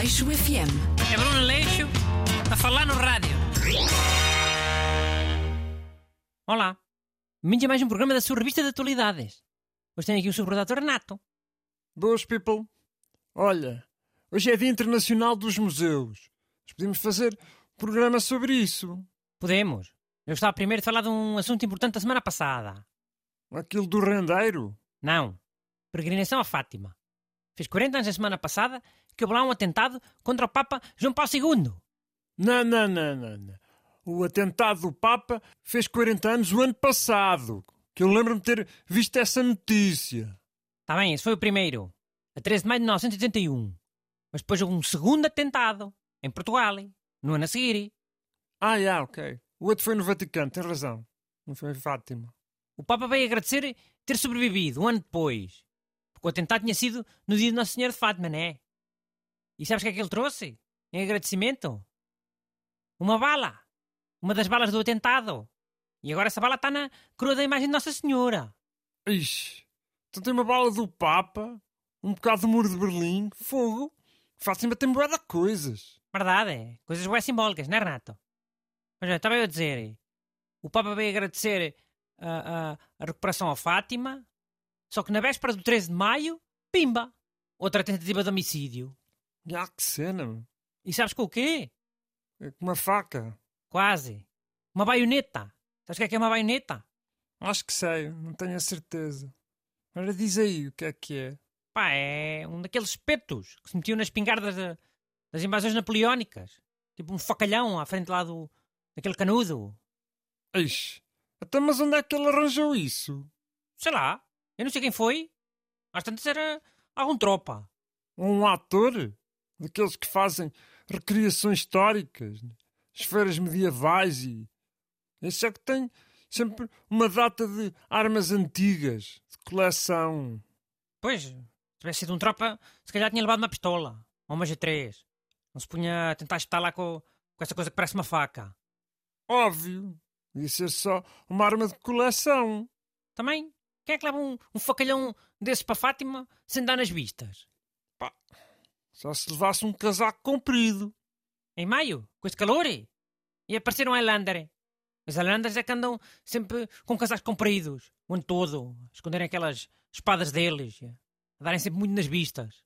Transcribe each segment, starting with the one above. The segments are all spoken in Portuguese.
Aleixo FM. É Bruno Leixo a falar no rádio. Olá, bem-vindos a mais um programa da sua revista de atualidades. Hoje tenho aqui o subredator Renato. Boas, people. Olha, hoje é Dia Internacional dos Museus. Nós podemos fazer um programa sobre isso. Podemos. Eu gostava primeiro de falar de um assunto importante da semana passada. Aquilo do rendeiro. Não. Peregrinação a Fátima. Fez 40 anos a semana passada que houve lá um atentado contra o Papa João Paulo II. Não, não, não, não, não. O atentado do Papa fez 40 anos o ano passado. Que eu lembro-me de ter visto essa notícia. Está bem, esse foi o primeiro. A 13 de maio de 1981. Mas depois houve um segundo atentado. Em Portugal. No ano a seguir. Ah, já, ok. O outro foi no Vaticano, tem razão. Não foi em Fátima. O Papa veio agradecer ter sobrevivido um ano depois. Porque o atentado tinha sido no dia de Nossa Senhora de Fátima, não é? E sabes o que é que ele trouxe? Em agradecimento? Uma bala. Uma das balas do atentado. E agora essa bala está na coroa da imagem de Nossa Senhora. Ixi, então tem uma bala do Papa, um bocado do muro de Berlim, fogo. Tem boa de coisas. Verdade, é. Coisas bem simbólicas, não é, Renato? Mas estava eu a dizer. O Papa veio agradecer a, a, a recuperação a Fátima, só que na véspera do 13 de maio, pimba! Outra tentativa de homicídio. Já que cena. E sabes com o quê? é com uma faca. Quase. Uma baioneta. Sabes o que é que é uma baioneta? Acho que sei, não tenho a certeza. Agora diz aí o que é que é. Pá, é um daqueles espetos que se metiam nas espingardas da- das invasões napoleónicas. Tipo um facalhão à frente lá do, daquele canudo. Ixi, até mas onde é que ele arranjou isso? Sei lá, eu não sei quem foi. Às tantas era algum tropa. Um ator? Daqueles que fazem recriações históricas, esferas medievais e. Esse é que tem sempre uma data de armas antigas, de coleção. Pois, se tivesse sido um tropa, se calhar tinha levado uma pistola. Ou uma G3. Não se punha a tentar estar lá com, com essa coisa que parece uma faca. Óbvio. Ia ser só uma arma de coleção. Também, quem é que leva um, um facalhão desses para Fátima sem dar nas vistas? Só se levasse um casaco comprido. Em maio, com este calor? E apareceram Highlander. Os Highlanders é que andam sempre com casacos compridos, o ano todo, a esconderem aquelas espadas deles, a darem sempre muito nas vistas.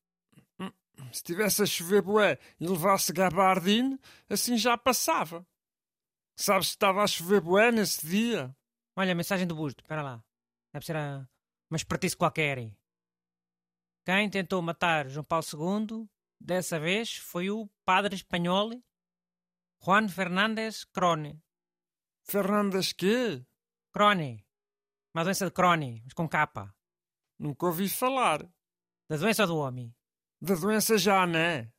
Se tivesse a chover bué e levasse gabardine, assim já passava. Sabes se estava a chover bué nesse dia? Olha, a mensagem do busto, espera lá. Deve ser a... uma espertice qualquer. Quem tentou matar João Paulo II, dessa vez, foi o padre espanhol Juan Fernández Crone. Fernandas quê? Crone. Uma doença de Crone, mas com capa. Nunca ouvi falar. Da doença do homem. Da doença já, não é?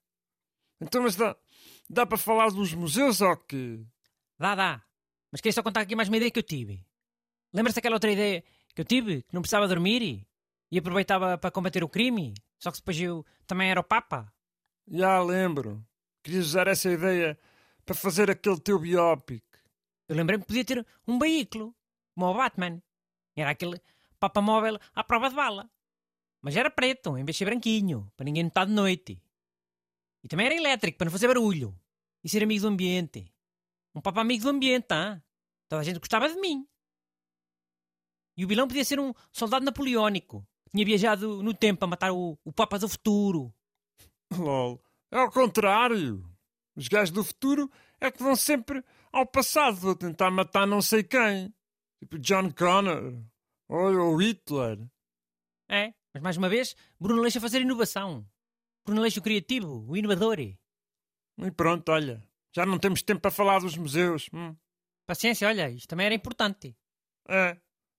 Então, mas dá, dá para falar dos museus ou quê? Dá, dá. Mas queria só contar aqui mais uma ideia que eu tive. Lembra-se daquela outra ideia que eu tive? Que não precisava dormir e, e aproveitava para combater o crime? Só que depois eu também era o Papa? Já lembro. Querias usar essa ideia para fazer aquele teu biópico. Eu lembrei-me que podia ter um veículo, como o Batman. Era aquele Papa móvel à prova de bala. Mas era preto, em vez de ser branquinho, para ninguém notar de noite. E também era elétrico, para não fazer barulho. E ser amigo do ambiente. Um Papa amigo do ambiente, tá? Toda a gente gostava de mim. E o vilão podia ser um soldado napoleónico. Tinha viajado no tempo para matar o, o Papa do futuro. LOL. É ao contrário. Os gajos do futuro é que vão sempre ao passado a tentar matar não sei quem. Tipo John Connor. Ou Hitler. É, mas mais uma vez, Bruno Leixo a fazer inovação. Bruno Leixo o criativo, o inovador. E pronto, olha. Já não temos tempo para falar dos museus. Hum. Paciência, olha, isto também era importante. É.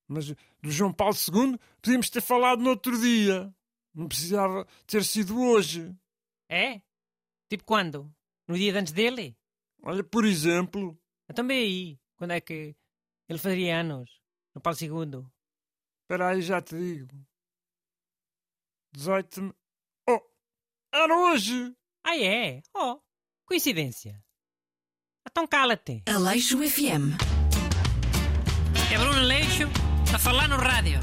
Mas do João Paulo II podíamos ter falado no outro dia. Não precisava ter sido hoje. É? Tipo quando? No dia de antes dele? Olha, por exemplo. Também aí. Quando é que ele faria anos? No Paulo II. Espera aí, já te digo. 18. de- Oh! Era hoje! Ah, é? Oh, coincidência. Então cala-te. Aleixo FM. É Bruno Leixo a falar no rádio.